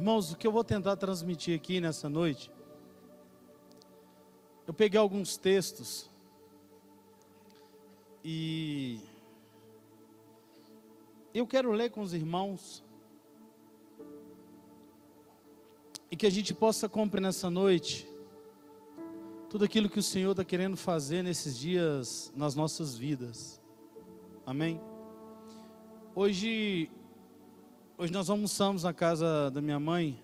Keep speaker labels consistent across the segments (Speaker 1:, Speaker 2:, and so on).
Speaker 1: Irmãos, o que eu vou tentar transmitir aqui nessa noite, eu peguei alguns textos e eu quero ler com os irmãos e que a gente possa compreender nessa noite tudo aquilo que o Senhor está querendo fazer nesses dias nas nossas vidas. Amém? Hoje, hoje nós almoçamos na casa da minha mãe.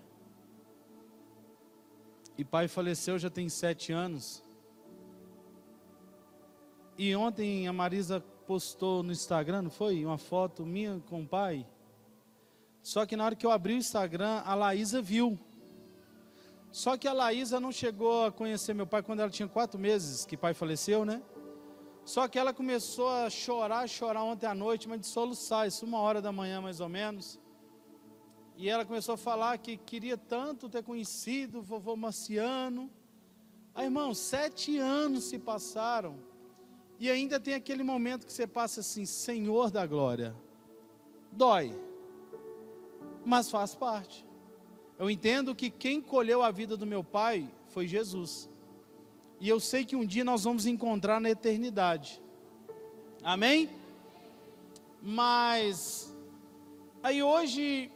Speaker 1: E pai faleceu já tem sete anos. E ontem a Marisa postou no Instagram, não foi? Uma foto minha com o pai. Só que na hora que eu abri o Instagram, a Laísa viu. Só que a Laísa não chegou a conhecer meu pai quando ela tinha quatro meses, que pai faleceu, né? Só que ela começou a chorar, chorar ontem à noite, mas de soluçar, isso uma hora da manhã mais ou menos. E ela começou a falar que queria tanto ter conhecido o vovô Marciano. Aí, irmão, sete anos se passaram. E ainda tem aquele momento que você passa assim, Senhor da glória. Dói, mas faz parte. Eu entendo que quem colheu a vida do meu pai foi Jesus. E eu sei que um dia nós vamos encontrar na eternidade. Amém? Mas aí hoje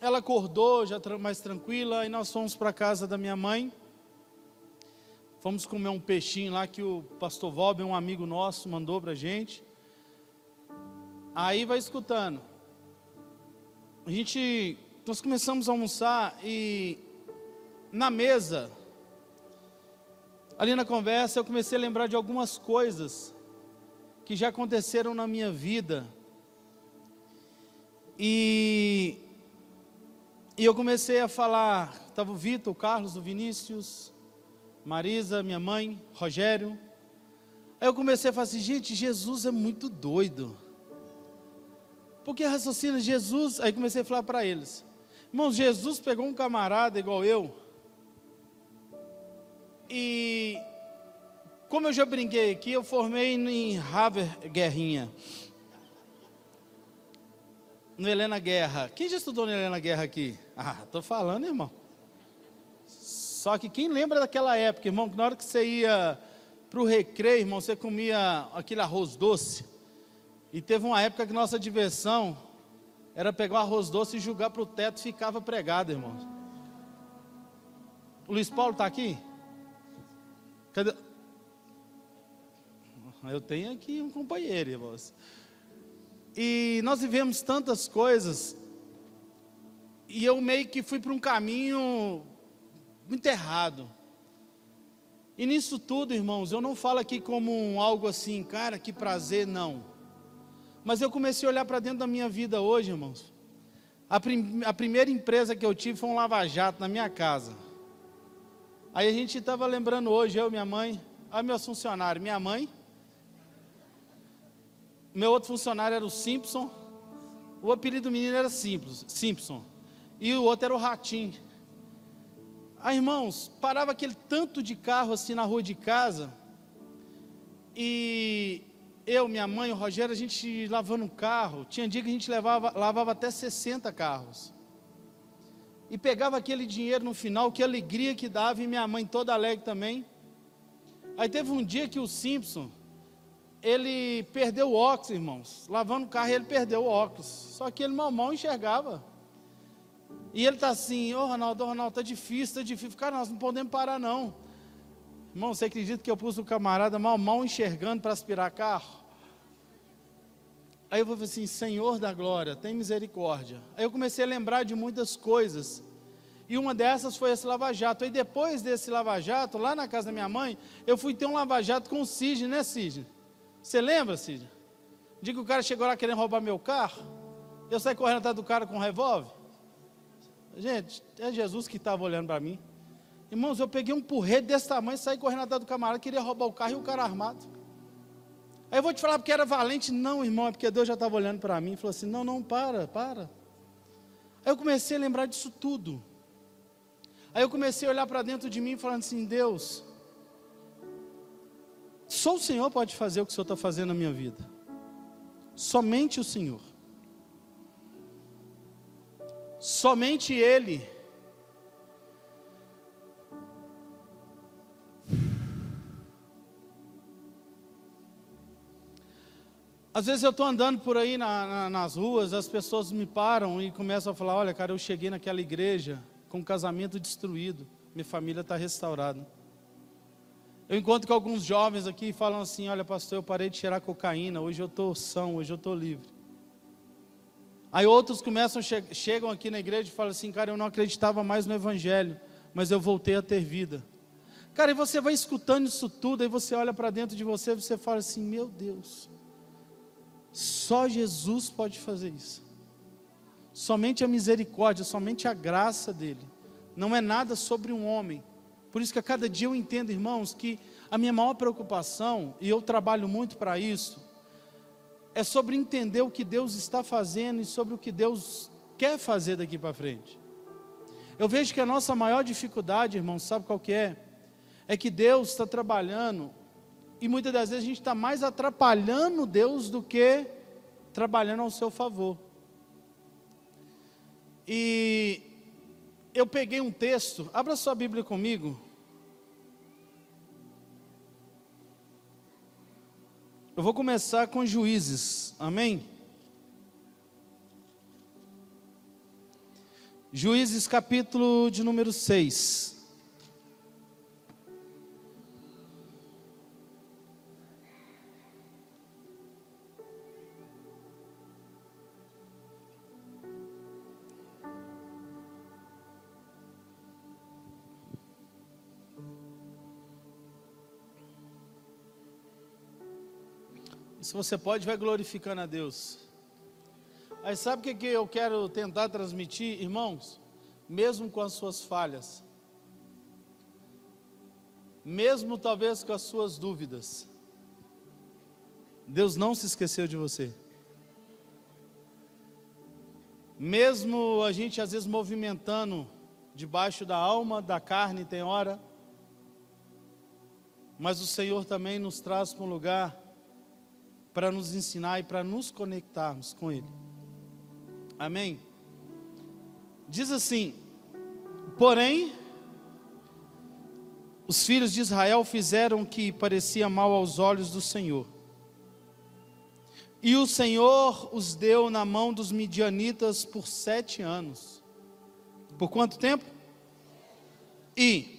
Speaker 1: ela acordou já mais tranquila e nós fomos para casa da minha mãe. Fomos comer um peixinho lá que o pastor Vob, um amigo nosso, mandou para gente. Aí vai escutando. A gente nós começamos a almoçar e na mesa, ali na conversa, eu comecei a lembrar de algumas coisas que já aconteceram na minha vida. E, e eu comecei a falar, estava o Vitor, o Carlos, o Vinícius, Marisa, minha mãe, Rogério. Aí eu comecei a falar assim, gente, Jesus é muito doido. Porque raciocina Jesus, aí comecei a falar para eles. Irmãos, Jesus pegou um camarada igual eu. E como eu já brinquei aqui, eu formei em Harvard Guerrinha. No Helena Guerra. Quem já estudou no Helena Guerra aqui? Ah, tô falando, irmão. Só que quem lembra daquela época, irmão, que na hora que você ia para o recreio, irmão, você comia aquele arroz doce. E teve uma época que nossa diversão era pegar o arroz doce e jogar para o teto e ficava pregado, irmãos. O Luiz Paulo está aqui? Cadê? Eu tenho aqui um companheiro, irmãos. E nós vivemos tantas coisas, e eu meio que fui para um caminho muito errado. E nisso tudo, irmãos, eu não falo aqui como um, algo assim, cara, que prazer, não. Mas eu comecei a olhar para dentro da minha vida hoje, irmãos. A, prim a, primeira empresa que eu tive foi um lava-jato na minha casa. Aí a gente estava lembrando hoje, eu, minha mãe, a meus funcionários, minha mãe, meu outro funcionário era o Simpson, o apelido do menino era Simples, Simpson, e o outro era o Ratinho. Aí, irmãos, parava aquele tanto de carro assim na rua de casa, e eu, minha mãe, o Rogério, a gente lavando um carro. Tinha dia que a gente levava, lavava até 60 carros. E pegava aquele dinheiro no final, que alegria que dava, e minha mãe toda alegre também. Aí teve um dia que o Simpson, ele perdeu o óculos, irmãos. Lavando o carro, ele perdeu o óculos. Só que ele mal mal enxergava. E ele está assim, ô oh, Ronaldo, Ronaldo, está difícil, está difícil. Cara, nós não podemos parar não. Irmão, você acredita que eu pus o camarada mal, mal enxergando para aspirar carro? Aí eu falei assim, Senhor da glória, tem misericórdia. Aí eu comecei a lembrar de muitas coisas. E uma dessas foi esse lava-jato. Aí depois desse lava-jato, lá na casa da minha mãe, eu fui ter um lava-jato com o Sidney, né Sidney? Você lembra, Sidney? Diga que o cara chegou lá querendo roubar meu carro. Eu saí correndo atrás do cara com um revólver. Gente, é Jesus que estava olhando para mim. Irmãos, eu peguei um porrete desse tamanho, saí correndo atrás do camarada, queria roubar o carro e o cara armado. Aí eu vou te falar porque era valente. Não, irmão, é porque Deus já estava olhando para mim e falou assim: não, não, para, para. Aí eu comecei a lembrar disso tudo. Aí eu comecei a olhar para dentro de mim falando assim: Deus, só o Senhor pode fazer o que o Senhor está fazendo na minha vida. Somente o Senhor. Somente Ele. Às vezes eu estou andando por aí na, na, nas ruas, as pessoas me param e começam a falar: Olha, cara, eu cheguei naquela igreja com um casamento destruído, minha família está restaurada. Eu encontro com alguns jovens aqui e falam assim: Olha, pastor, eu parei de cheirar cocaína, hoje eu estou são, hoje eu estou livre. Aí outros começam, chegam aqui na igreja e falam assim: Cara, eu não acreditava mais no Evangelho, mas eu voltei a ter vida. Cara, e você vai escutando isso tudo, aí você olha para dentro de você e você fala assim: Meu Deus, só Jesus pode fazer isso. Somente a misericórdia, somente a graça dele. Não é nada sobre um homem. Por isso que a cada dia eu entendo, irmãos, que a minha maior preocupação, e eu trabalho muito para isso, é sobre entender o que Deus está fazendo e sobre o que Deus quer fazer daqui para frente. Eu vejo que a nossa maior dificuldade, irmãos, sabe qual que é? É que Deus está trabalhando e muitas das vezes a gente está mais atrapalhando Deus do que trabalhando ao seu favor. E eu peguei um texto, abra sua Bíblia comigo. Eu vou começar com Juízes, amém? Juízes capítulo de número 6. Se você pode, vai glorificando a Deus. Aí sabe o que, que eu quero tentar transmitir, irmãos? Mesmo com as suas falhas, mesmo talvez com as suas dúvidas, Deus não se esqueceu de você. Mesmo a gente às vezes movimentando debaixo da alma, da carne, tem hora, mas o Senhor também nos traz para um lugar para nos ensinar e para nos conectarmos com Ele. Amém? Diz assim: porém, os filhos de Israel fizeram o que parecia mal aos olhos do Senhor. E o Senhor os deu na mão dos midianitas por sete anos. Por quanto tempo? E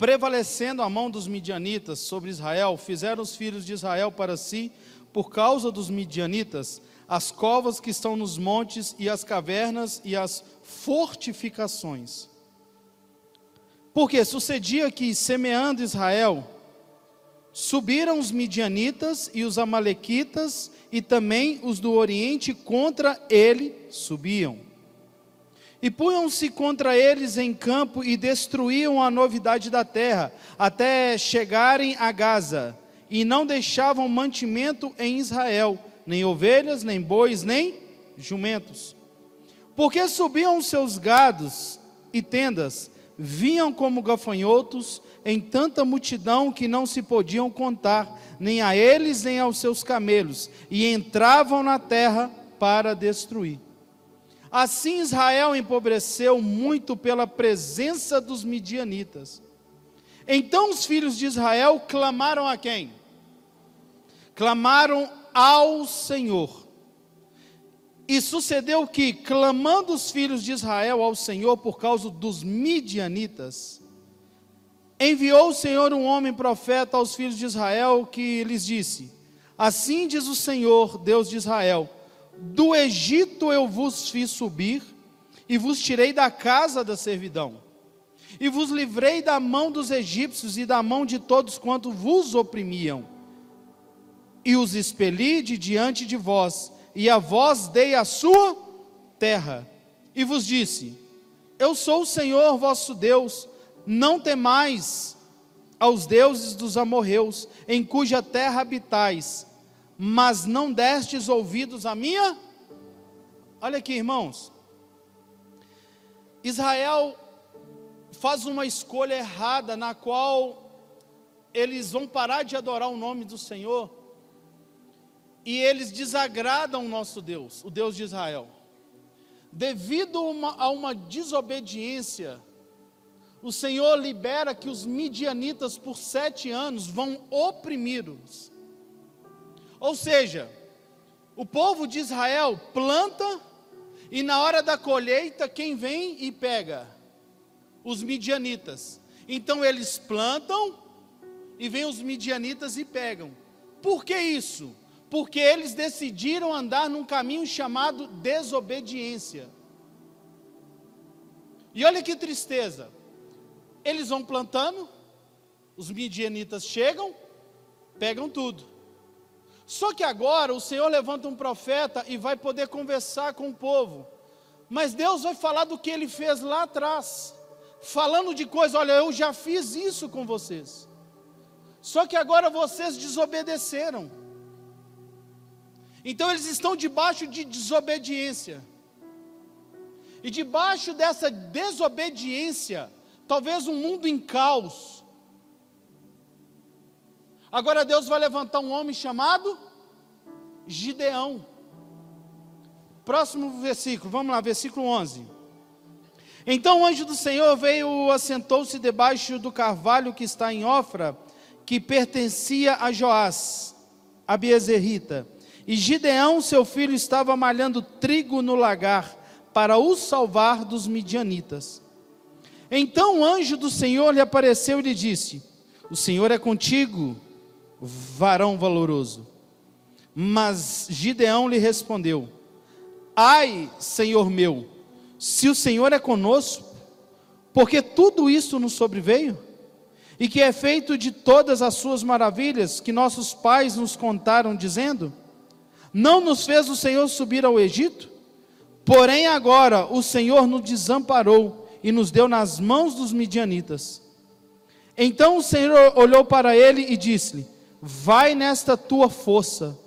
Speaker 1: prevalecendo a mão dos midianitas sobre Israel, fizeram os filhos de Israel para si, por causa dos midianitas, as covas que estão nos montes e as cavernas e as fortificações. Porque sucedia que, semeando Israel, subiram os midianitas e os amalequitas e também os do oriente contra ele subiam. E punham-se contra eles em campo e destruíam a novidade da terra, até chegarem a Gaza, e não deixavam mantimento em Israel, nem ovelhas, nem bois, nem jumentos. Porque subiam seus gados e tendas, vinham como gafanhotos em tanta multidão que não se podiam contar, nem a eles nem aos seus camelos, e entravam na terra para destruir. Assim Israel empobreceu muito pela presença dos midianitas. Então os filhos de Israel clamaram a quem? Clamaram ao Senhor. E sucedeu que, clamando os filhos de Israel ao Senhor por causa dos midianitas, enviou o Senhor um homem profeta aos filhos de Israel que lhes disse: Assim diz o Senhor, Deus de Israel: do Egito eu vos fiz subir, e vos tirei da casa da servidão, e vos livrei da mão dos egípcios e da mão de todos quanto vos oprimiam, e os expeli de diante de vós, e a vós dei a sua terra, e vos disse: Eu sou o Senhor vosso Deus, não temais aos deuses dos amorreus, em cuja terra habitais, mas não destes ouvidos a minha. Olha aqui, irmãos. Israel faz uma escolha errada na qual eles vão parar de adorar o nome do Senhor e eles desagradam o nosso Deus, o Deus de Israel. Devido uma, a uma desobediência, o Senhor libera que os midianitas por sete anos vão oprimi-los Ou seja, o povo de Israel planta e na hora da colheita quem vem e pega? Os midianitas. Então eles plantam e vêm os midianitas e pegam. Por que isso? Porque eles decidiram andar num caminho chamado desobediência. E olha que tristeza. Eles vão plantando, os midianitas chegam, pegam tudo. Só que agora o Senhor levanta um profeta e vai poder conversar com o povo. Mas Deus vai falar do que ele fez lá atrás. Falando de coisa, olha, eu já fiz isso com vocês. Só que agora vocês desobedeceram. Então eles estão debaixo de desobediência. E debaixo dessa desobediência, talvez um mundo em caos. Agora Deus vai levantar um homem chamado Gideão. Próximo versículo, vamos lá, versículo 11. Então o anjo do Senhor veio, assentou-se debaixo do carvalho que está em Ofra, que pertencia a Joás, a Biezerrita. E Gideão, seu filho, estava malhando trigo no lagar para o salvar dos midianitas. Então o anjo do Senhor lhe apareceu e lhe disse: O Senhor é contigo, varão valoroso. Mas Gideão lhe respondeu: Ai, Senhor meu, se o Senhor é conosco, porque tudo isso nos sobreveio? E que é feito de todas as suas maravilhas que nossos pais nos contaram, dizendo: Não nos fez o Senhor subir ao Egito? Porém, agora o Senhor nos desamparou e nos deu nas mãos dos midianitas. Então o Senhor olhou para ele e disse-lhe: Vai nesta tua força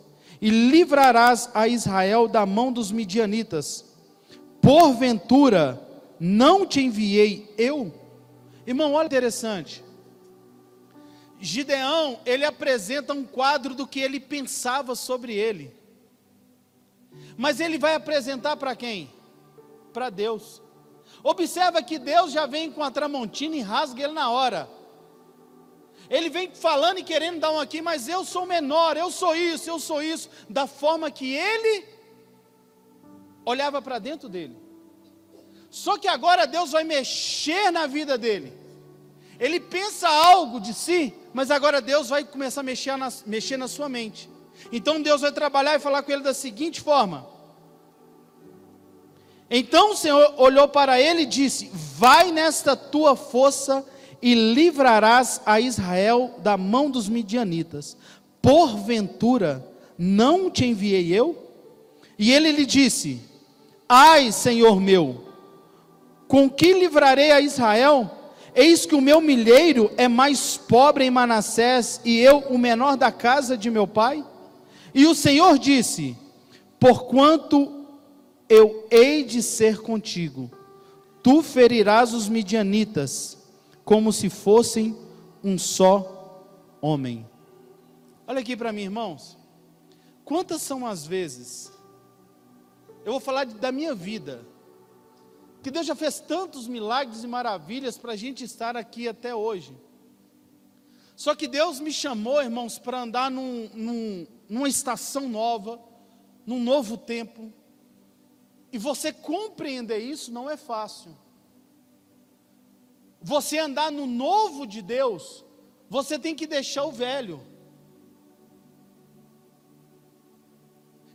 Speaker 1: e livrarás a Israel da mão dos midianitas. Porventura, não te enviei eu? Irmão, olha interessante. Gideão, ele apresenta um quadro do que ele pensava sobre ele. Mas ele vai apresentar para quem? Para Deus. Observa que Deus já vem com a tramontina e rasga ele na hora. Ele vem falando e querendo dar um aqui, mas eu sou menor, eu sou isso, eu sou isso, da forma que ele olhava para dentro dele. Só que agora Deus vai mexer na vida dele. Ele pensa algo de si, mas agora Deus vai começar a mexer na, mexer na sua mente. Então Deus vai trabalhar e falar com ele da seguinte forma: Então o Senhor olhou para ele e disse: Vai nesta tua força e livrarás a Israel da mão dos midianitas. Porventura não te enviei eu? E ele lhe disse: Ai, Senhor meu, com que livrarei a Israel? Eis que o meu milheiro é mais pobre em Manassés e eu o menor da casa de meu pai? E o Senhor disse: Porquanto eu hei de ser contigo, tu ferirás os midianitas, como se fossem um só homem. Olha aqui para mim, irmãos. Quantas são as vezes, eu vou falar da minha vida, que Deus já fez tantos milagres e maravilhas para a gente estar aqui até hoje. Só que Deus me chamou, irmãos, para andar num, num, numa estação nova, num novo tempo. E você compreender isso não é fácil. Você andar no novo de Deus, você tem que deixar o velho.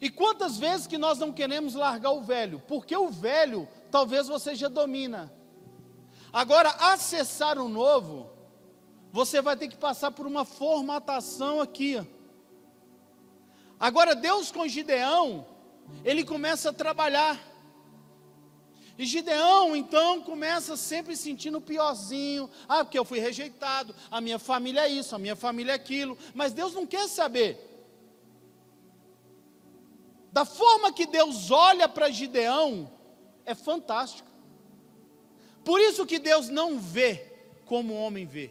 Speaker 1: E quantas vezes que nós não queremos largar o velho? Porque o velho, talvez você já domina. Agora, acessar o novo, você vai ter que passar por uma formatação aqui. Agora, Deus com Gideão, ele começa a trabalhar. E Gideão, então, começa sempre sentindo piorzinho. Ah, porque eu fui rejeitado, a minha família é isso, a minha família é aquilo. Mas Deus não quer saber. Da forma que Deus olha para Gideão, é fantástico. Por isso que Deus não vê como o homem vê.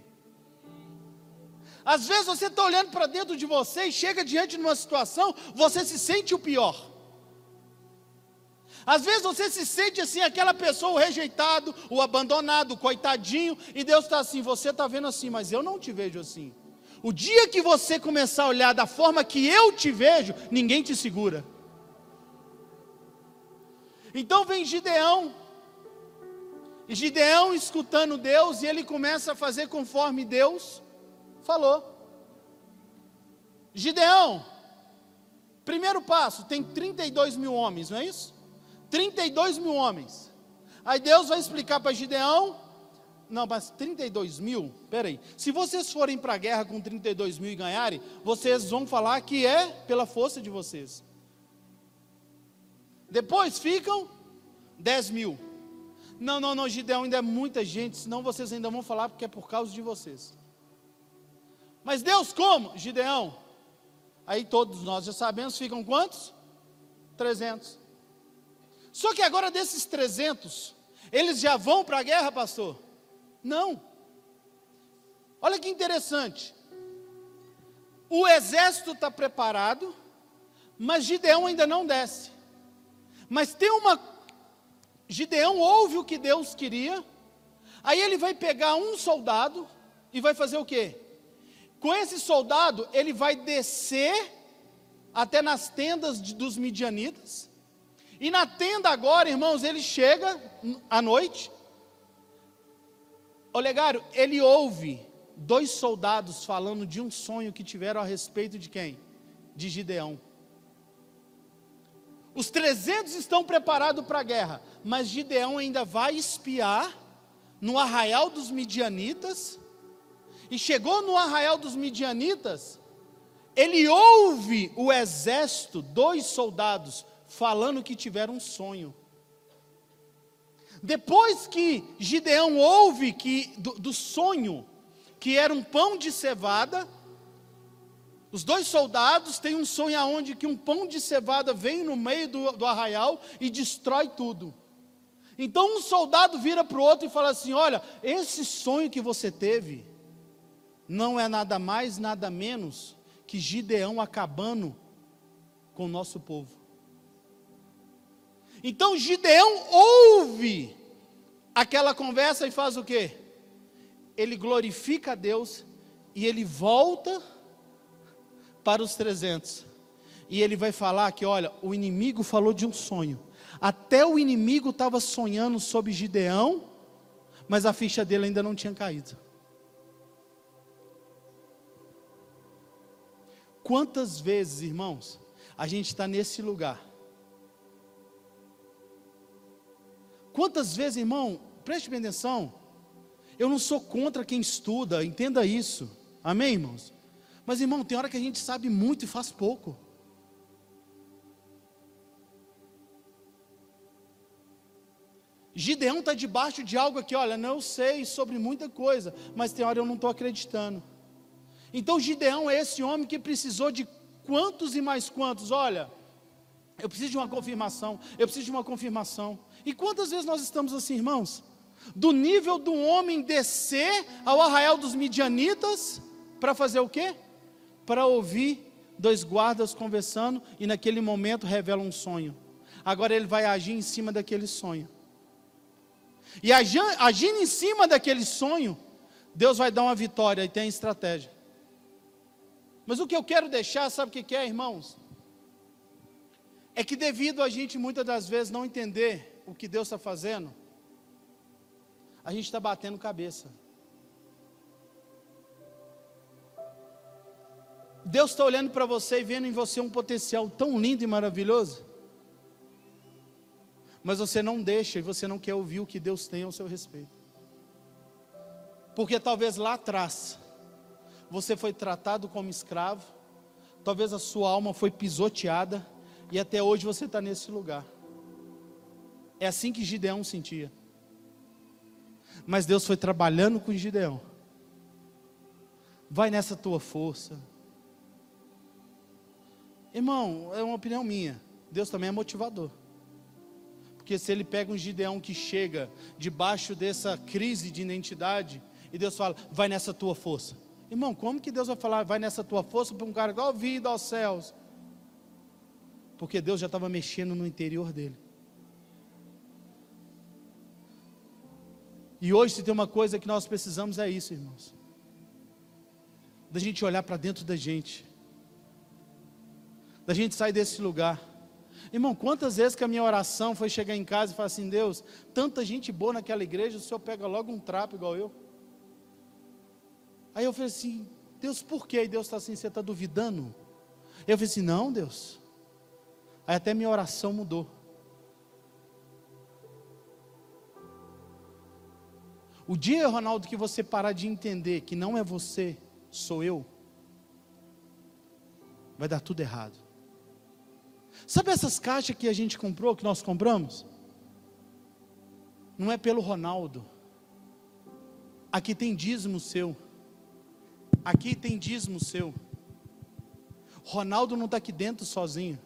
Speaker 1: Às vezes você está olhando para dentro de você e chega diante de uma situação, você se sente o pior. Às vezes você se sente assim, aquela pessoa, o rejeitado, o abandonado, o coitadinho, e Deus está assim, você está vendo assim, mas eu não te vejo assim. O dia que você começar a olhar da forma que eu te vejo, ninguém te segura. Então vem Gideão, e Gideão escutando Deus, e ele começa a fazer conforme Deus falou. Gideão, primeiro passo, tem 32 mil homens, não é isso? 32 mil homens. Aí Deus vai explicar para Gideão, não, mas 32 mil, peraí, se vocês forem para a guerra com 32 mil e ganharem, vocês vão falar que é pela força de vocês. Depois ficam 10 mil. Não, não, não, Gideão, ainda é muita gente, senão vocês ainda vão falar porque é por causa de vocês. Mas Deus como? Gideão. Aí todos nós já sabemos, ficam quantos? 300. Só que agora desses 300, eles já vão para a guerra, pastor? Não. Olha que interessante. O exército está preparado, mas Gideão ainda não desce. Mas tem uma Gideão ouve o que Deus queria, aí ele vai pegar um soldado e vai fazer o quê? Com esse soldado, ele vai descer até nas tendas de, dos midianitas, e na tenda agora, irmãos, ele chega à noite. Olegário, ele ouve dois soldados falando de um sonho que tiveram a respeito de quem? De Gideão. Os 300 estão preparados para a guerra, mas Gideão ainda vai espiar no arraial dos midianitas. E chegou no arraial dos midianitas, ele ouve o exército, dois soldados, falando que tiveram um sonho. Depois que Gideão ouve que do, do sonho, que era um pão de cevada, os dois soldados têm um sonho aonde que um pão de cevada vem no meio do, do arraial e destrói tudo. Então um soldado vira para o outro e fala assim: Olha, esse sonho que você teve não é nada mais, nada menos que Gideão acabando com o nosso povo. Então Gideão ouve aquela conversa e faz o quê? Ele glorifica a Deus e ele volta para os 300. E ele vai falar que, olha, o inimigo falou de um sonho. Até o inimigo estava sonhando sobre Gideão, mas a ficha dele ainda não tinha caído. Quantas vezes, irmãos, a gente está nesse lugar? Quantas vezes, irmão, preste bem atenção, eu não sou contra quem estuda, entenda isso, amém, irmãos? Mas, irmão, tem hora que a gente sabe muito e faz pouco. Gideão está debaixo de algo aqui, olha, não sei sobre muita coisa, mas tem hora eu não estou acreditando. Então Gideão é esse homem que precisou de quantos e mais quantos? Olha, eu preciso de uma confirmação, eu preciso de uma confirmação. E quantas vezes nós estamos assim, irmãos? Do nível do homem descer ao arraial dos midianitas para fazer o quê? para ouvir dois guardas conversando e naquele momento revela um sonho. Agora ele vai agir em cima daquele sonho. E agindo em cima daquele sonho, Deus vai dar uma vitória e tem estratégia. Mas o que eu quero deixar, sabe o que é, irmãos? É que devido a gente muitas das vezes não entender o que Deus está fazendo, a gente está batendo cabeça. Deus está olhando para você e vendo em você um potencial tão lindo e maravilhoso, mas você não deixa e você não quer ouvir o que Deus tem ao seu respeito, porque talvez lá atrás você foi tratado como escravo, talvez a sua alma foi pisoteada e até hoje você está nesse lugar. É assim que Gideão sentia. Mas Deus foi trabalhando com Gideão. Vai nessa tua força Irmão, é uma opinião minha. Deus também é motivador. Porque se ele pega um Gideão que chega debaixo dessa crise de identidade, e Deus fala, vai nessa tua força. Irmão, como que Deus vai falar, vai nessa tua força para um cara igual vida aos céus? Porque Deus já estava mexendo no interior dele. E hoje, se tem uma coisa que nós precisamos, é isso, irmãos. da gente olhar para dentro da gente, da gente sair desse lugar. Irmão, quantas vezes que a minha oração foi chegar em casa e falar assim: Deus, tanta gente boa naquela igreja, o Senhor pega logo um trapo igual eu. Aí eu falei assim: Deus, por quê? E Deus está assim: você está duvidando? Eu falei assim: não, Deus. Aí até minha oração mudou. O dia, Ronaldo, que você parar de entender que não é você, sou eu, vai dar tudo errado. Sabe essas caixas que a gente comprou, que nós compramos? Não é pelo Ronaldo. Aqui tem dízimo seu. Aqui tem dízimo seu. Ronaldo não está aqui dentro sozinho.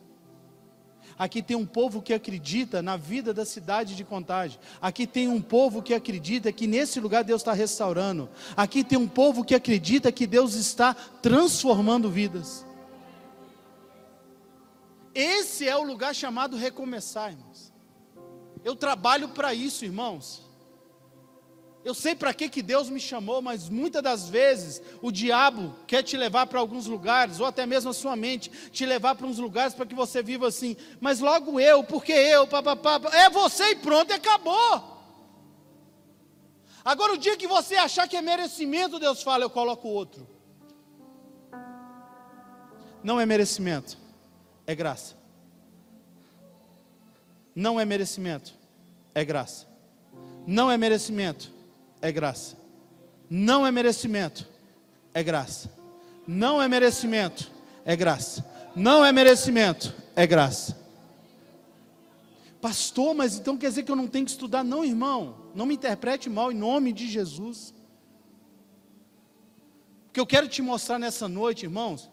Speaker 1: Aqui tem um povo que acredita na vida da cidade de Contagem. Aqui tem um povo que acredita que nesse lugar Deus está restaurando. Aqui tem um povo que acredita que Deus está transformando vidas. Esse é o lugar chamado recomeçar, irmãos. Eu trabalho para isso, irmãos. Eu sei para que, que Deus me chamou, mas muitas das vezes o diabo quer te levar para alguns lugares, ou até mesmo a sua mente, te levar para uns lugares para que você viva assim, mas logo eu, porque eu, papapá, é você e pronto, acabou. Agora, o dia que você achar que é merecimento, Deus fala, eu coloco outro. Não é merecimento, é graça. Não é merecimento, é graça. Não é merecimento, é graça. Não é merecimento, é graça. Não é merecimento, é graça. Não é merecimento, é graça. Pastor, mas então quer dizer que eu não tenho que estudar? Não, irmão. Não me interprete mal em nome de Jesus. O que eu quero te mostrar nessa noite, irmãos,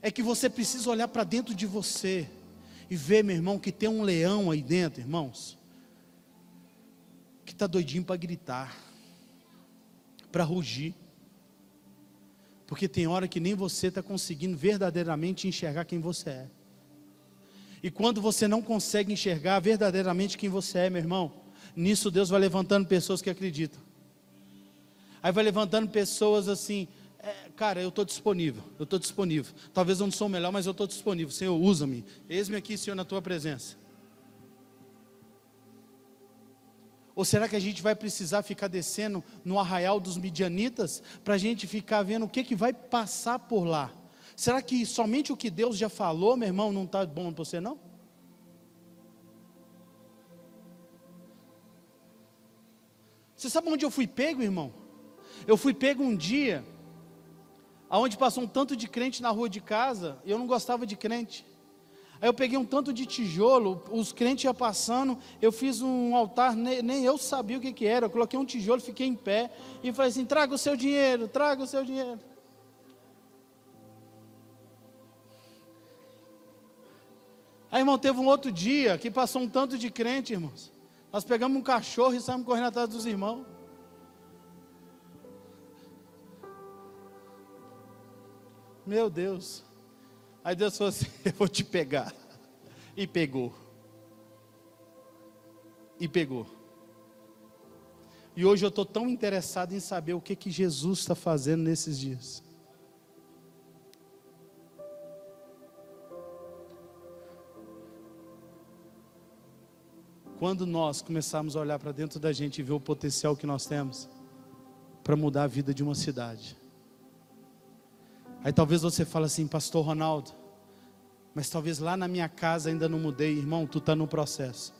Speaker 1: é que você precisa olhar para dentro de você e ver, meu irmão, que tem um leão aí dentro, irmãos, que está doidinho para gritar para rugir. Porque tem hora que nem você está conseguindo verdadeiramente enxergar quem você é. E quando você não consegue enxergar verdadeiramente quem você é, meu irmão, nisso Deus vai levantando pessoas que acreditam. Aí vai levantando pessoas assim, é, cara, eu estou disponível, eu estou disponível. Talvez eu não sou o melhor, mas eu estou disponível. Senhor, usa-me. Eis-me aqui, Senhor, na tua presença. Ou será que a gente vai precisar ficar descendo no arraial dos midianitas para a gente ficar vendo o que, que vai passar por lá? Será que somente o que Deus já falou, meu irmão, não está bom para você não? Você sabe onde eu fui pego, irmão? Eu fui pego um dia, aonde passou um tanto de crente na rua de casa, e eu não gostava de crente. Aí eu peguei um tanto de tijolo, os crentes iam passando, eu fiz um altar, nem, nem eu sabia o que, que era. Eu coloquei um tijolo, fiquei em pé e falei assim: traga o seu dinheiro, traga o seu dinheiro. Aí, irmão, teve um outro dia que passou um tanto de crente, irmãos. Nós pegamos um cachorro e saímos correndo atrás dos irmãos. Meu Deus. Aí Deus falou assim: Eu vou te pegar. E pegou. E pegou. E hoje eu estou tão interessado em saber o que, que Jesus está fazendo nesses dias. Quando nós começarmos a olhar para dentro da gente e ver o potencial que nós temos para mudar a vida de uma cidade. Aí talvez você fale assim, Pastor Ronaldo, mas talvez lá na minha casa ainda não mudei, irmão, tu está no processo.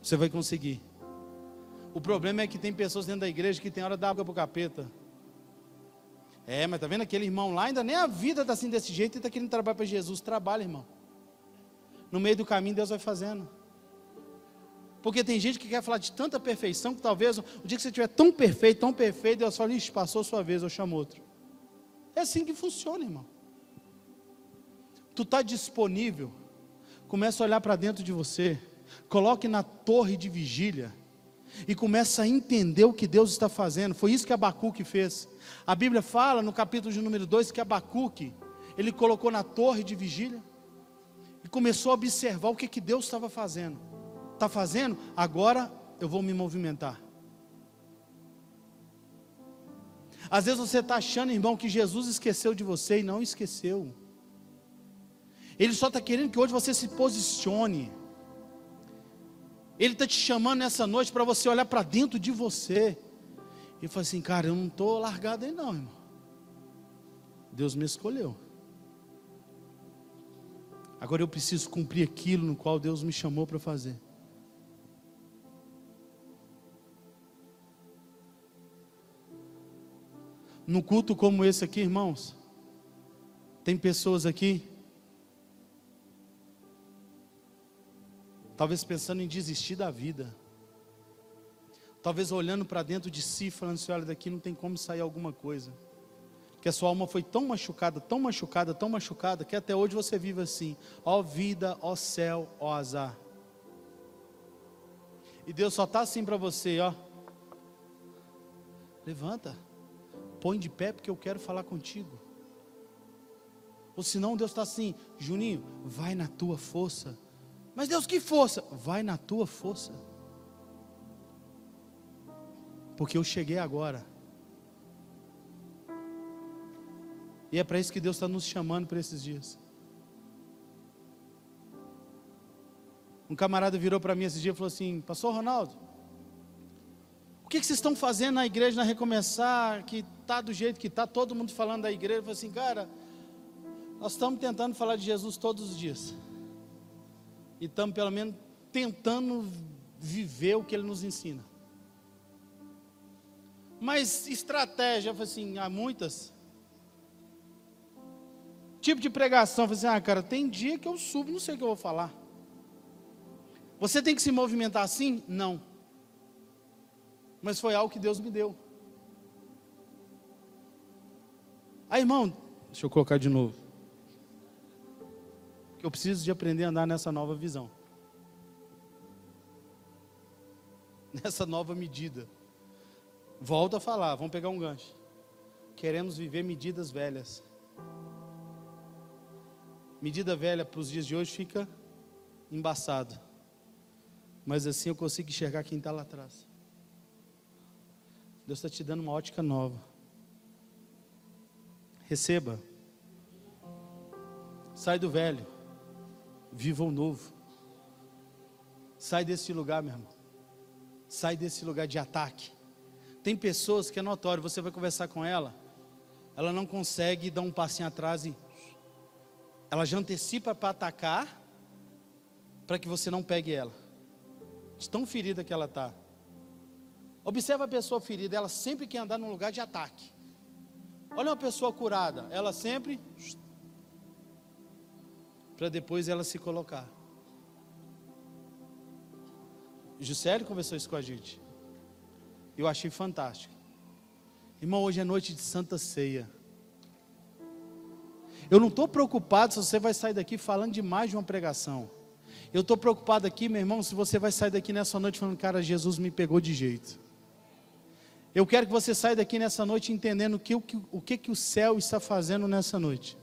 Speaker 1: Você vai conseguir. O problema é que tem pessoas dentro da igreja que tem hora da água para o capeta. É, mas tá vendo aquele irmão lá, ainda nem a vida está assim desse jeito e está querendo trabalhar para Jesus. Trabalha, irmão. No meio do caminho Deus vai fazendo. Porque tem gente que quer falar de tanta perfeição que talvez o dia que você estiver tão perfeito, tão perfeito, Deus fala, ixi, passou sua vez, eu chamo outro. É assim que funciona, irmão. Tu está disponível, começa a olhar para dentro de você, coloque na torre de vigília e começa a entender o que Deus está fazendo. Foi isso que Abacuque fez. A Bíblia fala no capítulo de número 2 que Abacuque, ele colocou na torre de vigília e começou a observar o que, que Deus estava fazendo. Está fazendo? Agora eu vou me movimentar. Às vezes você está achando, irmão, que Jesus esqueceu de você e não esqueceu. Ele só está querendo que hoje você se posicione. Ele está te chamando nessa noite para você olhar para dentro de você. E falar assim, cara, eu não estou largado aí não, irmão. Deus me escolheu. Agora eu preciso cumprir aquilo no qual Deus me chamou para fazer. Num culto como esse aqui, irmãos, tem pessoas aqui, talvez pensando em desistir da vida, talvez olhando para dentro de si, falando assim: olha, daqui não tem como sair alguma coisa. Que a sua alma foi tão machucada, tão machucada, tão machucada, que até hoje você vive assim: ó vida, ó céu, ó azar. E Deus só está assim para você, ó. Levanta, põe de pé, porque eu quero falar contigo. Ou senão Deus está assim, Juninho, vai na tua força. Mas Deus, que força? Vai na tua força. Porque eu cheguei agora. E é para isso que Deus está nos chamando para esses dias. Um camarada virou para mim esse dia e falou assim: Pastor Ronaldo, que, que vocês estão fazendo na igreja na recomeçar? Que está do jeito que está, todo mundo falando da igreja. Eu falei assim, cara, nós estamos tentando falar de Jesus todos os dias. E estamos, pelo menos, tentando viver o que ele nos ensina. Mas estratégia, eu falei assim, há muitas tipo de pregação. Falei assim, ah, cara, tem dia que eu subo, não sei o que eu vou falar. Você tem que se movimentar assim? Não. Mas foi algo que Deus me deu. Aí, irmão, deixa eu colocar de novo. Eu preciso de aprender a andar nessa nova visão. Nessa nova medida. Volto a falar, vamos pegar um gancho. Queremos viver medidas velhas. Medida velha para os dias de hoje fica embaçado. Mas assim eu consigo enxergar quem está lá atrás. Deus está te dando uma ótica nova. Receba. Sai do velho. Viva o novo. Sai desse lugar, meu irmão. Sai desse lugar de ataque. Tem pessoas que é notório, você vai conversar com ela, ela não consegue dar um passinho atrás e ela já antecipa para atacar, para que você não pegue ela. De tão ferida que ela está. Observa a pessoa ferida, ela sempre quer andar num lugar de ataque. Olha uma pessoa curada, ela sempre para depois ela se colocar. Juscelio conversou isso com a gente. Eu achei fantástico. Irmão, hoje é noite de Santa Ceia. Eu não estou preocupado se você vai sair daqui falando de mais de uma pregação. Eu estou preocupado aqui, meu irmão, se você vai sair daqui nessa noite falando, cara, Jesus me pegou de jeito. Eu quero que você saia daqui nessa noite entendendo o que, o, que, que, o céu está fazendo nessa noite.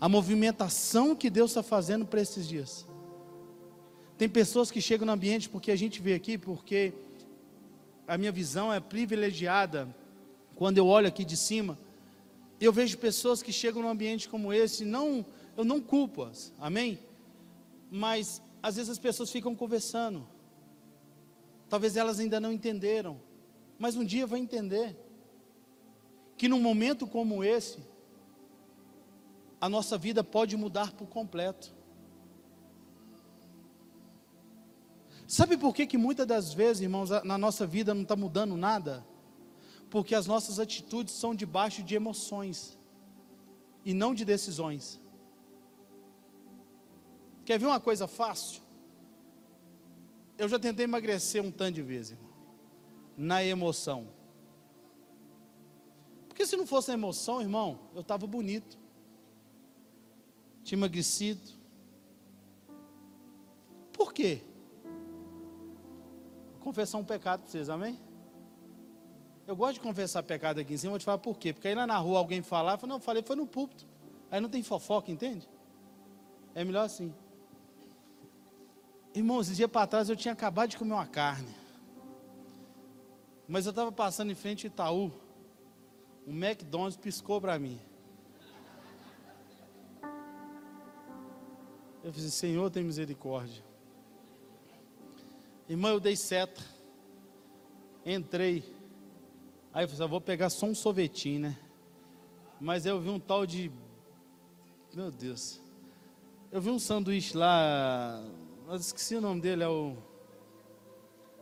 Speaker 1: A movimentação que Deus está fazendo para esses dias. Tem pessoas que chegam no ambiente porque a gente vê aqui, porque a minha visão é privilegiada. Quando eu olho aqui de cima, eu vejo pessoas que chegam num ambiente como esse, não, eu não culpo-as, amém? Mas às vezes as pessoas ficam conversando. Talvez elas ainda não entenderam, mas um dia vai entender que num momento como esse, a nossa vida pode mudar por completo. Sabe por que, que muitas das vezes, irmãos, na nossa vida não está mudando nada? porque as nossas atitudes são debaixo de emoções e não de decisões. Quer ver uma coisa fácil? Eu já tentei emagrecer um tanto de vezes, irmão, na emoção. Porque se não fosse a emoção, irmão, eu estava bonito, tinha emagrecido. Por quê? Confessar um pecado para vocês, amém? Eu gosto de confessar pecado aqui em cima, vou te falar por quê. Porque aí lá na rua alguém falar, eu não, falei, foi no púlpito. Aí não tem fofoca, entende? É melhor assim. Irmãos, esse dia para trás eu tinha acabado de comer uma carne. Mas eu estava passando em frente ao Itaú. O McDonald's piscou para mim. Eu fiz, Senhor, tem misericórdia. Irmã, eu dei seta. Entrei. Aí eu falei, vou pegar só um sorvetinho, né? Mas eu vi um tal de. Meu Deus. Eu vi um sanduíche lá. Eu esqueci o nome dele, é o.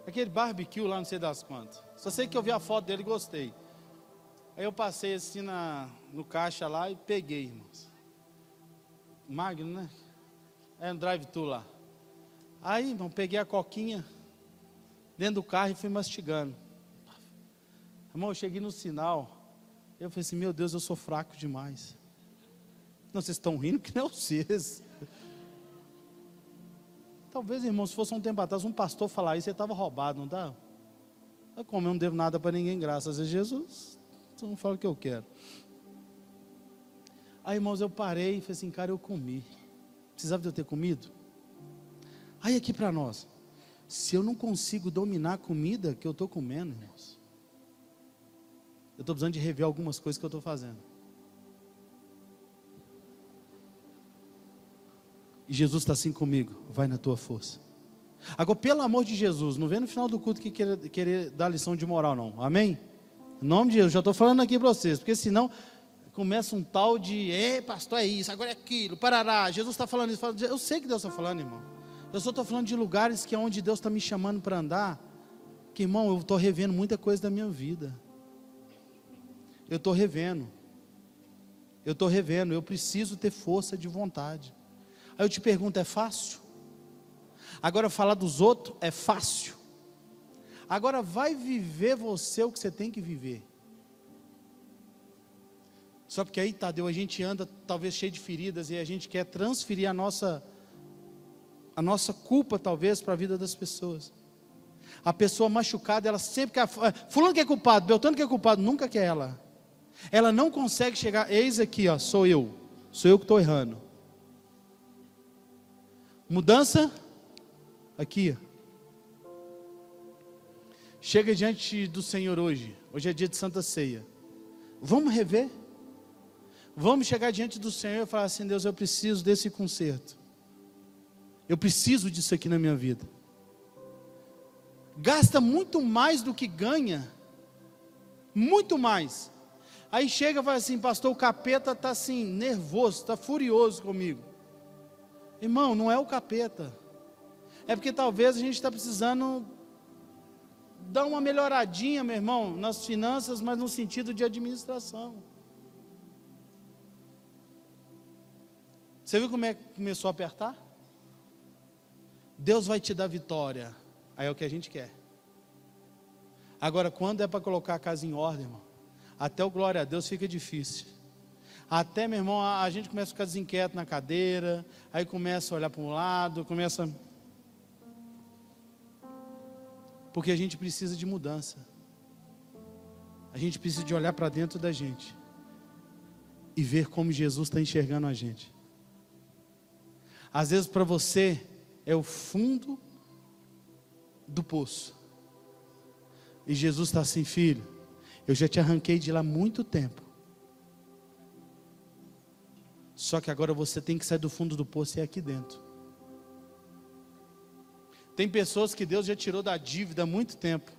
Speaker 1: Aquele barbecue lá, não sei das quantas. Só sei que eu vi a foto dele e gostei. Aí eu passei assim na, no caixa lá e peguei, irmãos. Magno, né? É um drive-thru lá. Aí, irmão, peguei a coquinha dentro do carro e fui mastigando. Irmão, eu cheguei no sinal. Eu falei assim: Meu Deus, eu sou fraco demais. Não, vocês estão rindo que não vocês. Talvez, irmão, se fosse um tempo atrás, um pastor falar isso, você estava roubado, não dá? Como eu não devo nada para ninguém, graças a Jesus, então não fala o que eu quero. Aí, irmãos, eu parei e falei assim, cara, eu comi. Precisava de eu ter comido? Aí aqui para nós, se eu não consigo dominar a comida que eu estou comendo, irmãos, eu estou precisando de rever algumas coisas que eu estou fazendo. E Jesus está assim comigo, vai na tua força. Agora, pelo amor de Jesus, não vem no final do culto que querer, querer dar lição de moral, não. Amém? Em nome de Jesus, já estou falando aqui para vocês, porque senão começa um tal de, é pastor, é isso, agora é aquilo, parará, Jesus está falando isso. Eu sei que Deus está falando, irmão. Eu só estou falando de lugares que é onde Deus está me chamando para andar, que irmão, eu estou revendo muita coisa da minha vida. Eu estou revendo. Eu estou revendo, eu preciso ter força de vontade. Aí eu te pergunto, é fácil? Agora falar dos outros é fácil. Agora vai viver você o que você tem que viver. Só porque aí, Tadeu, a gente anda talvez cheio de feridas e a gente quer transferir a nossa a nossa culpa talvez para a vida das pessoas. A pessoa machucada, ela sempre quer, fulano que é culpado, Beltrano que é culpado, nunca quer ela. Ela não consegue chegar, eis aqui, ó, sou eu. Sou eu que estou errando. Mudança aqui. Chega diante do Senhor hoje. Hoje é dia de Santa Ceia. Vamos rever? Vamos chegar diante do Senhor e falar assim: Deus, eu preciso desse conserto. Eu preciso disso aqui na minha vida. Gasta muito mais do que ganha. Muito mais. Aí chega e fala assim: Pastor, o capeta está assim, nervoso, está furioso comigo. Irmão, não é o capeta. É porque talvez a gente está precisando dar uma melhoradinha, meu irmão, nas finanças, mas no sentido de administração. Você viu como é que começou a apertar? Deus vai te dar vitória. Aí é o que a gente quer. Agora, quando é para colocar a casa em ordem, irmão, até o glória a Deus fica difícil. Até, meu irmão, a, a gente começa a ficar desinquieto na cadeira, aí começa a olhar para um lado, começa. Porque a gente precisa de mudança. A gente precisa de olhar para dentro da gente e ver como Jesus está enxergando a gente. Às vezes para você é o fundo do poço. E Jesus está assim, filho, eu já te arranquei de lá muito tempo. Só que agora você tem que sair do fundo do poço e é aqui dentro. Tem pessoas que Deus já tirou da dívida há muito tempo.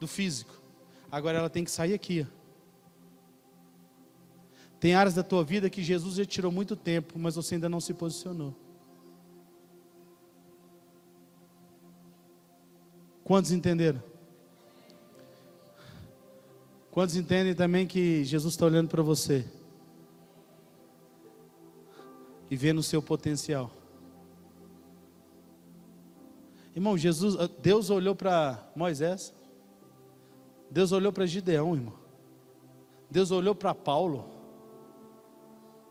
Speaker 1: Do físico. Agora ela tem que sair aqui. Tem áreas da tua vida que Jesus já tirou muito tempo, mas você ainda não se posicionou. Quantos entenderam? Quantos entendem também que Jesus está olhando para você e vendo o seu potencial? Irmão, Jesus, Deus olhou para Moisés, Deus olhou para Gideão, irmão. Deus olhou para Paulo.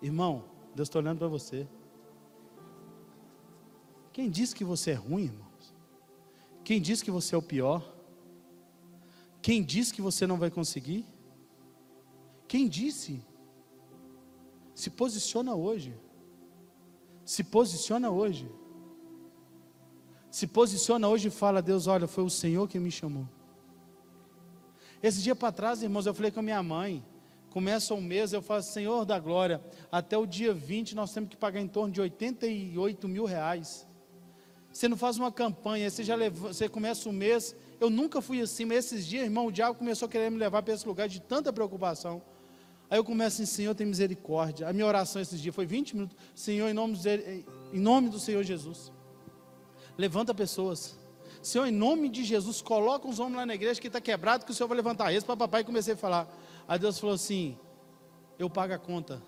Speaker 1: Irmão, Deus está olhando para você. Quem disse que você é ruim, irmãos? Quem disse que você é o pior? Quem disse que você não vai conseguir? Quem disse? Se posiciona hoje. Se posiciona hoje. Se posiciona hoje e fala: Deus, olha, foi o Senhor que me chamou. Esse dia para trás, irmãos, eu falei com a minha mãe. Começa um mês, eu falo, Senhor da glória, até o dia 20 nós temos que pagar em torno de 88 mil reais. Você não faz uma campanha, você já você começa um mês. Eu nunca fui assim, mas esses dias, irmão, o diabo começou a querer me levar para esse lugar de tanta preocupação. Aí eu começo assim, Senhor, tem misericórdia. A minha oração esses dias foi 20 minutos. Senhor, em nome, do, em nome do Senhor Jesus. Levanta pessoas. Senhor, em nome de Jesus, coloca uns homens lá na igreja que está quebrado, que o Senhor vai levantar esse para papai. E comecei a falar. Aí Deus falou assim: Eu pago a conta.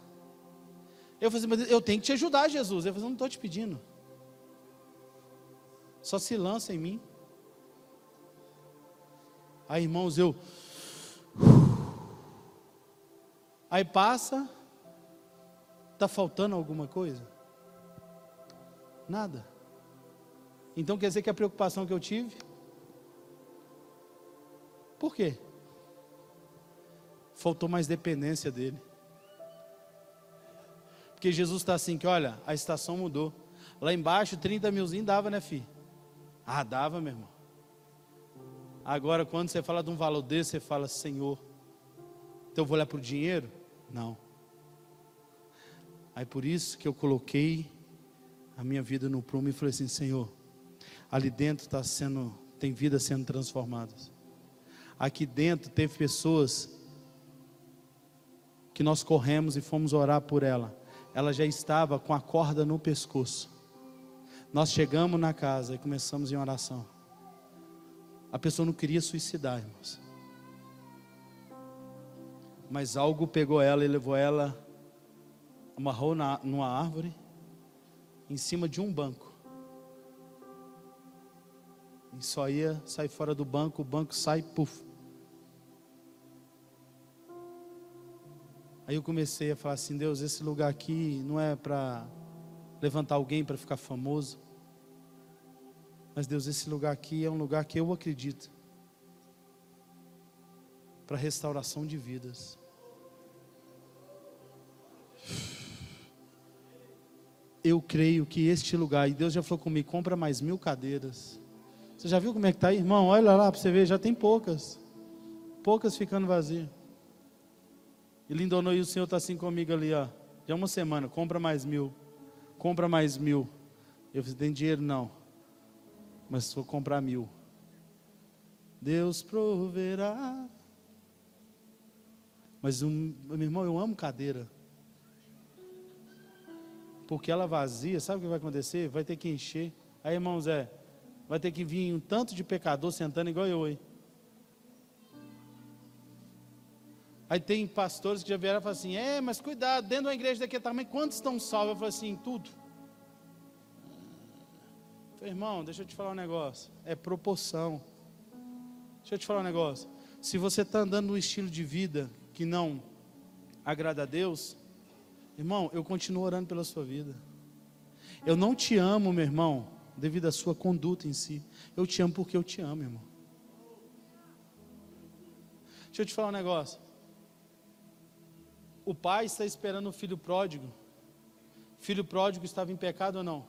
Speaker 1: Eu falei assim, mas eu tenho que te ajudar, Jesus. Eu falei, não estou te pedindo. Só se lança em mim. Aí, irmãos, eu. Aí passa, está faltando alguma coisa? Nada. Então quer dizer que a preocupação que eu tive. Por quê? Faltou mais dependência dele. Porque Jesus está assim que, olha, a estação mudou. Lá embaixo, 30 milzinho dava, né, filho? Ah, dava, meu irmão. Agora, quando você fala de um valor desse, você fala, Senhor, então eu vou olhar para o dinheiro? Não. Aí por isso que eu coloquei a minha vida no prumo e falei assim, Senhor, ali dentro está sendo, tem vidas sendo transformadas. Aqui dentro teve pessoas que nós corremos e fomos orar por ela. Ela já estava com a corda no pescoço. Nós chegamos na casa e começamos em oração. A pessoa não queria suicidar, irmãos mas algo pegou ela e levou ela, amarrou na, numa árvore, em cima de um banco. E só ia sair fora do banco, o banco sai, puf. Aí eu comecei a falar assim: Deus, esse lugar aqui não é para levantar alguém para ficar famoso. Mas Deus, esse lugar aqui é um lugar que eu acredito para restauração de vidas. Eu creio que este lugar, e Deus já falou comigo, compra mais mil cadeiras. Você já viu como é que está aí, irmão? Olha lá para você ver, já tem poucas. Poucas ficando vazias. E Lindonou e o Senhor está assim comigo ali, ó. Já uma semana, compra mais mil. Compra mais mil. Eu falei, tem dinheiro? Não. Mas vou comprar mil. Deus proverá mas, um, meu irmão, eu amo cadeira. Porque ela vazia, sabe o que vai acontecer? Vai ter que encher. Aí, irmãos, é, vai ter que vir um tanto de pecador sentando igual eu aí. Aí tem pastores que já vieram e falam assim: é, mas cuidado, dentro de uma igreja daquele tamanho, quantos estão salvos? Eu falo assim: tudo. falei, irmão, deixa eu te falar um negócio. É proporção. Deixa eu te falar um negócio. Se você está andando num estilo de vida que não agrada a Deus, irmão, eu continuo orando pela sua vida. Eu não te amo, meu irmão, devido à sua conduta em si. Eu te amo porque eu te amo, irmão. Deixa eu te falar um negócio. O pai está esperando o filho pródigo. Filho pródigo estava em pecado ou não?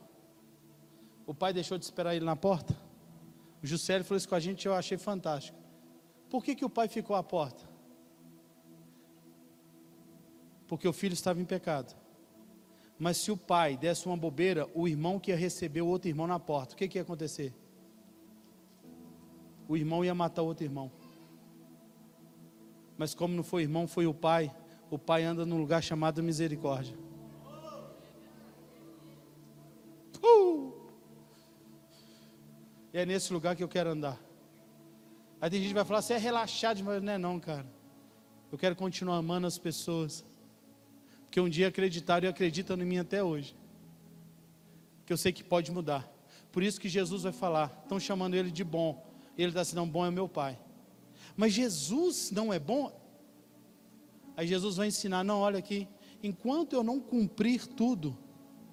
Speaker 1: O pai deixou de esperar ele na porta? O Juscelio falou isso com a gente eu achei fantástico. Por que, que o pai ficou à porta? Porque o filho estava em pecado. Mas se o pai desse uma bobeira, o irmão que ia receber o outro irmão na porta, o que, que ia acontecer? O irmão ia matar o outro irmão. Mas como não foi irmão, foi o pai. O pai anda num lugar chamado misericórdia. Uh! E é nesse lugar que eu quero andar. Aí tem gente que vai falar, você é relaxado, mas não é não, cara. Eu quero continuar amando as pessoas que um dia acreditaram e acreditam em mim até hoje. Que eu sei que pode mudar. Por isso que Jesus vai falar, estão chamando ele de bom. Ele está assim, não, bom é meu pai. Mas Jesus não é bom? Aí Jesus vai ensinar, não, olha aqui, enquanto eu não cumprir tudo,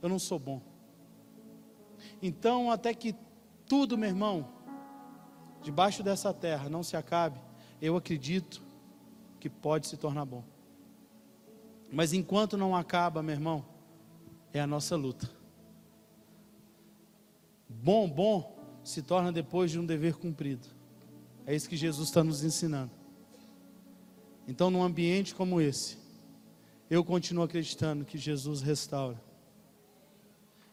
Speaker 1: eu não sou bom. Então, até que tudo, meu irmão, debaixo dessa terra não se acabe, eu acredito que pode se tornar bom. Mas enquanto não acaba, meu irmão, é a nossa luta. Bom, bom, se torna depois de um dever cumprido. É isso que Jesus está nos ensinando. Então, num ambiente como esse, eu continuo acreditando que Jesus restaura.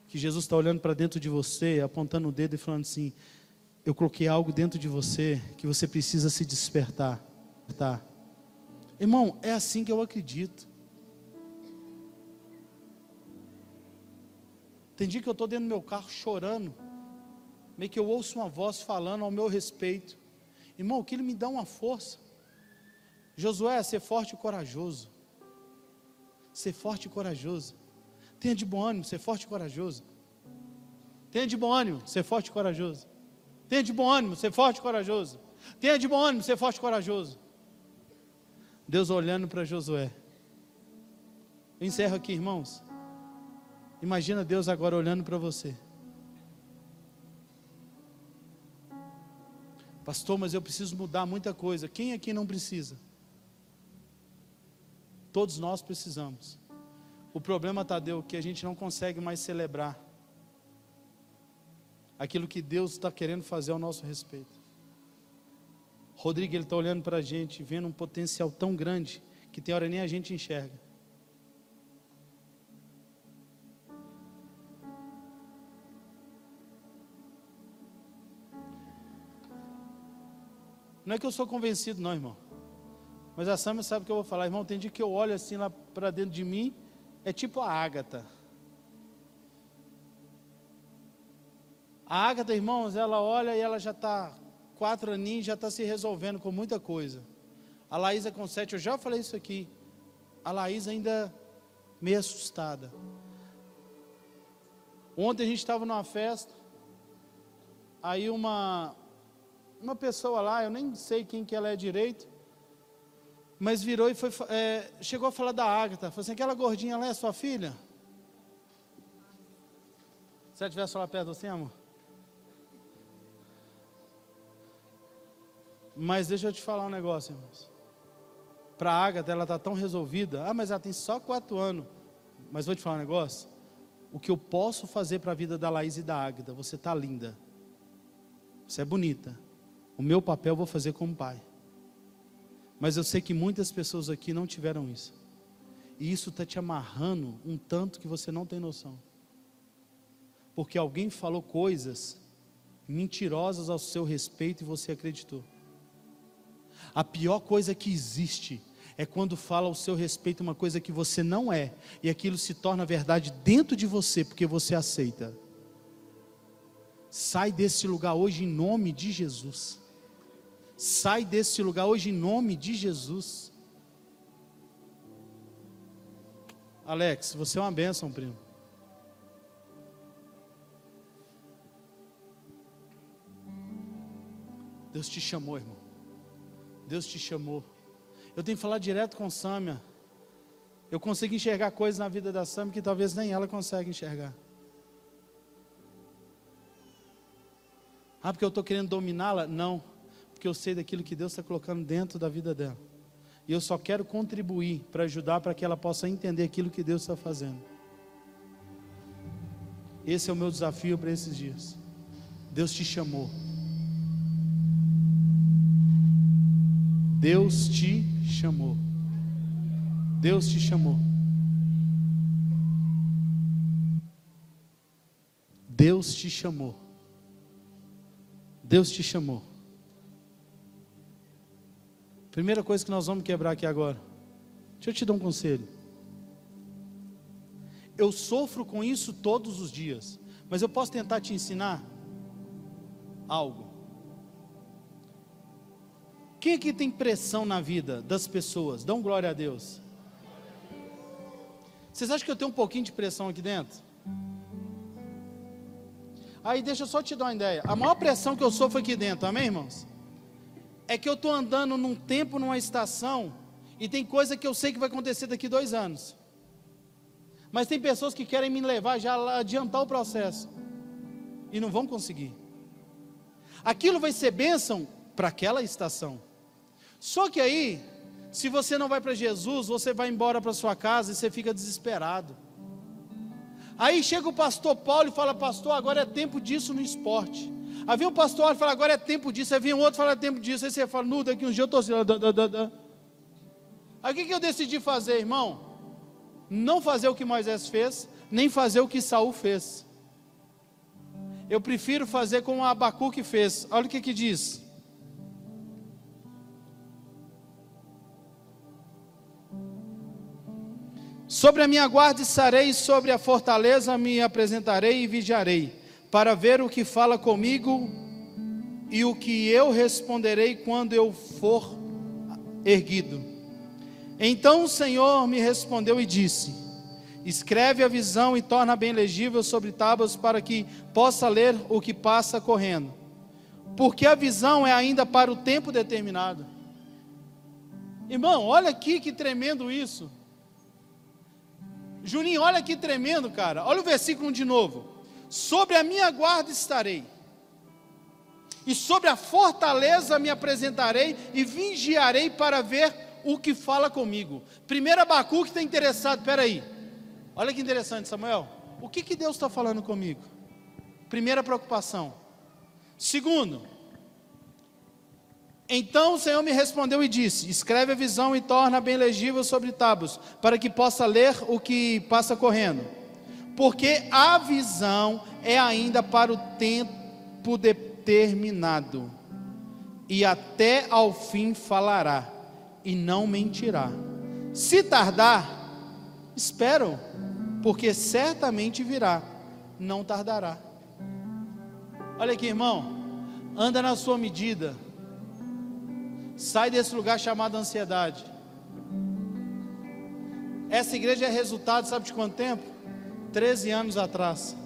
Speaker 1: Que Jesus está olhando para dentro de você, apontando o dedo e falando assim: Eu coloquei algo dentro de você que você precisa se despertar. Tá? Irmão, é assim que eu acredito. Tem dia que eu estou dentro do meu carro chorando, meio que eu ouço uma voz falando ao meu respeito. Irmão, aquilo me dá uma força. Josué, ser forte e corajoso. Ser forte e corajoso. Tenha de bom ânimo, ser forte e corajoso. Tenha de bom ânimo, ser forte e corajoso. Tenha de bom ânimo, ser forte e corajoso. Tenha de bom ânimo, ser forte e corajoso. Deus olhando para Josué. Eu encerro aqui, irmãos. Imagina Deus agora olhando para você. Pastor, mas eu preciso mudar muita coisa. Quem aqui não precisa? Todos nós precisamos. O problema, Tadeu, é que a gente não consegue mais celebrar aquilo que Deus está querendo fazer ao nosso respeito. Rodrigo, ele está olhando para a gente, vendo um potencial tão grande que tem hora nem a gente enxerga. Não é que eu sou convencido, não, irmão. Mas a Samia sabe o que eu vou falar, irmão. Tem dia que eu olho assim lá para dentro de mim, é tipo a ágata. A ágata, irmãos, ela olha e ela já está quatro aninhos, já está se resolvendo com muita coisa. A Laísa com sete, eu já falei isso aqui. A Laísa ainda meio assustada. Ontem a gente estava numa festa, aí uma, uma pessoa lá, eu nem sei quem que ela é direito, mas virou e foi, é, chegou a falar da Ágata, falou assim, aquela gordinha lá é sua filha? Se ela tivesse lá perto você, amor? Mas deixa eu te falar um negócio, irmãos. Para a Ágata, ela está tão resolvida. Ah, mas ela tem só quatro anos. Mas vou te falar um negócio. O que eu posso fazer para a vida da Laís e da Ágata? Você está linda. Você é bonita. O meu papel eu vou fazer como pai. Mas eu sei que muitas pessoas aqui não tiveram isso. E isso está te amarrando um tanto que você não tem noção. Porque alguém falou coisas mentirosas ao seu respeito e você acreditou. A pior coisa que existe é quando fala ao seu respeito uma coisa que você não é, e aquilo se torna verdade dentro de você, porque você aceita. Sai desse lugar hoje em nome de Jesus. Sai desse lugar hoje em nome de Jesus. Alex, você é uma bênção, primo. Deus te chamou, irmão. Deus te chamou. Eu tenho que falar direto com Sâmia. Eu consigo enxergar coisas na vida da Sâmia que talvez nem ela consegue enxergar. Ah, porque eu estou querendo dominá-la? Não porque eu sei daquilo que Deus está colocando dentro da vida dela. E eu só quero contribuir para ajudar para que ela possa entender aquilo que Deus está fazendo. Esse é o meu desafio para esses dias. Deus te chamou. Deus te chamou. Deus te chamou. Deus te chamou. Deus te chamou. Primeira coisa que nós vamos quebrar aqui agora. Deixa eu te dar um conselho. Eu sofro com isso todos os dias, mas eu posso tentar te ensinar algo. Quem aqui tem pressão na vida das pessoas? Dão glória a Deus. Vocês acham que eu tenho um pouquinho de pressão aqui dentro? Aí deixa eu só te dar uma ideia. A maior pressão que eu sofro aqui dentro, amém, irmãos? É que eu estou andando num tempo, numa estação, e tem coisa que eu sei que vai acontecer daqui dois anos. Mas tem pessoas que querem me levar já adiantar o processo. E não vão conseguir. Aquilo vai ser bênção para aquela estação. Só que aí, se você não vai para Jesus, você vai embora para sua casa e você fica desesperado. Aí chega o pastor Paulo e fala: Pastor, agora é tempo disso no esporte. Vem um pastor e fala, agora é tempo disso. Vem um outro e fala, é tempo disso. Aí você fala, nu, daqui uns dias eu estou assim. Aí o que, que eu decidi fazer, irmão? Não fazer o que Moisés fez, nem fazer o que Saul fez. Eu prefiro fazer como Abacuque fez. Olha o que, que diz. Sobre a minha guarda estarei, sobre a fortaleza me apresentarei e vigiarei, para ver o que fala comigo e o que eu responderei quando eu for erguido. Então o Senhor me respondeu e disse: Escreve a visão e torna bem legível sobre tábuas para que possa ler o que passa correndo. Porque a visão é ainda para o tempo determinado. Irmão, olha aqui que tremendo isso. Juninho, olha que tremendo, cara. Olha o versículo de novo. Sobre a minha guarda estarei, e sobre a fortaleza me apresentarei, e vigiarei para ver o que fala comigo. Primeiro Abacuque está interessado, peraí. Olha que interessante, Samuel. O que, que Deus está falando comigo? Primeira preocupação. Segundo, então o Senhor me respondeu e disse: Escreve a visão e torna bem legível sobre tábuas, para que possa ler o que passa correndo. Porque a visão é ainda para o tempo determinado, e até ao fim falará, e não mentirá. Se tardar, espero, porque certamente virá, não tardará. Olha aqui, irmão, anda na sua medida Sai desse lugar chamado ansiedade. Essa igreja é resultado, sabe de quanto tempo? 13 anos atrás.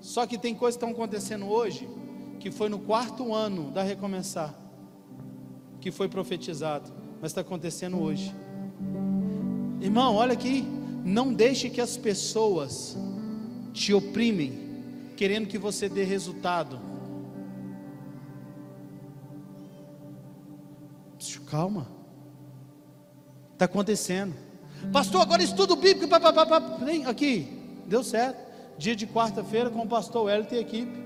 Speaker 1: Só que tem coisas que estão acontecendo hoje, que foi no quarto ano da recomeçar, que foi profetizado, mas está acontecendo hoje. Irmão, olha aqui, não deixe que as pessoas te oprimem, querendo que você dê resultado. Calma. Está acontecendo. Pastor, agora estudo bíblico. Pá, pá, pá, pá. Aqui, deu certo. Dia de quarta-feira com o pastor Hélio e equipe.